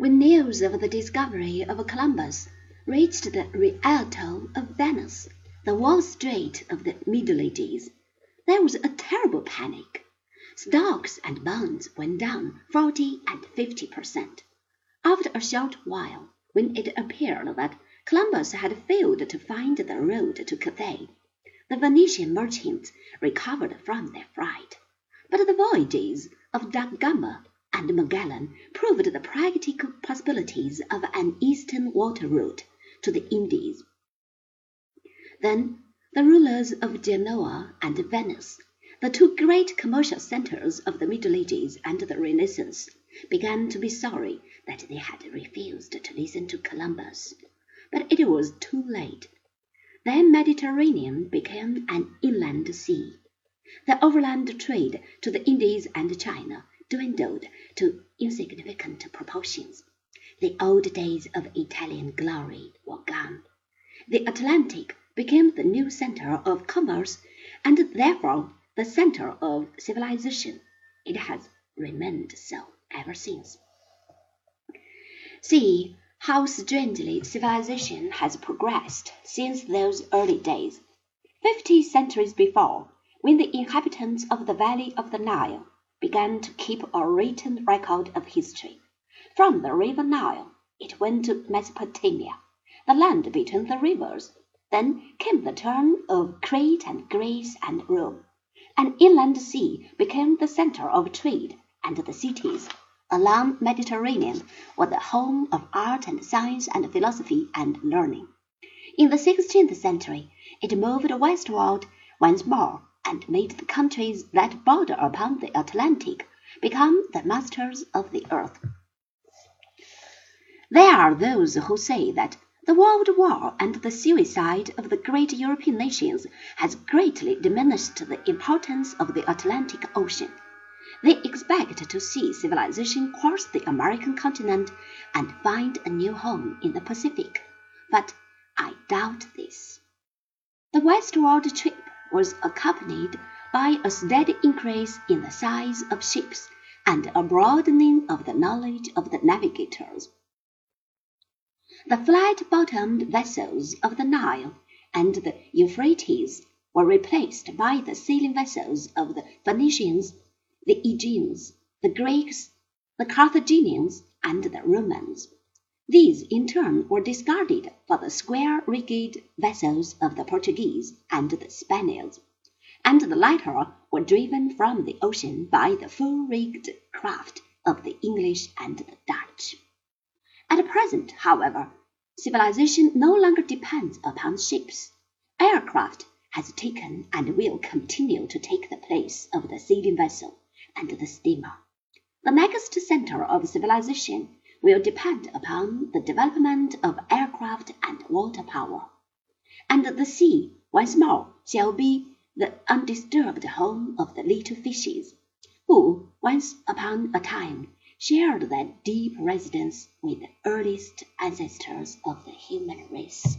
When news of the discovery of Columbus reached the Rialto of Venice, the Wall Street of the Middle Ages, there was a terrible panic. Stocks and bonds went down forty and fifty per cent. After a short while, when it appeared that Columbus had failed to find the road to Cathay, the Venetian merchants recovered from their fright. But the voyages of Da Gama and Magellan proved the practical possibilities of an eastern water route to the Indies. Then the rulers of Genoa and Venice, the two great commercial centers of the Middle Ages and the Renaissance, began to be sorry that they had refused to listen to Columbus. But it was too late. The Mediterranean became an inland sea. The overland trade to the Indies and China dwindled to insignificant proportions. The old days of Italian glory were gone. The Atlantic became the new center of commerce and therefore the center of civilization. It has remained so ever since. See how strangely civilization has progressed since those early days. Fifty centuries before, when the inhabitants of the valley of the Nile began to keep a written record of history. From the river Nile it went to Mesopotamia, the land between the rivers. Then came the turn of Crete and Greece and Rome. An inland sea became the center of trade, and the cities along Mediterranean were the home of art and science and philosophy and learning. In the sixteenth century it moved westward once more and made the countries that border upon the Atlantic become the masters of the earth. There are those who say that the World War and the suicide of the great European nations has greatly diminished the importance of the Atlantic Ocean. They expect to see civilization cross the American continent and find a new home in the Pacific, but I doubt this. The westward trip was accompanied by a steady increase in the size of ships and a broadening of the knowledge of the navigators. The flat-bottomed vessels of the Nile and the Euphrates were replaced by the sailing vessels of the Phoenicians, the Aegeans, the Greeks, the Carthaginians, and the Romans. These in turn were discarded for the square-rigged vessels of the Portuguese and the Spaniards, and the latter were driven from the ocean by the full-rigged craft of the English and the Dutch. At present, however, civilization no longer depends upon ships. Aircraft has taken and will continue to take the place of the sailing vessel and the steamer. The next center of civilization will depend upon the development of aircraft and water power. And the sea once more shall be the undisturbed home of the little fishes, who once upon a time shared that deep residence with the earliest ancestors of the human race.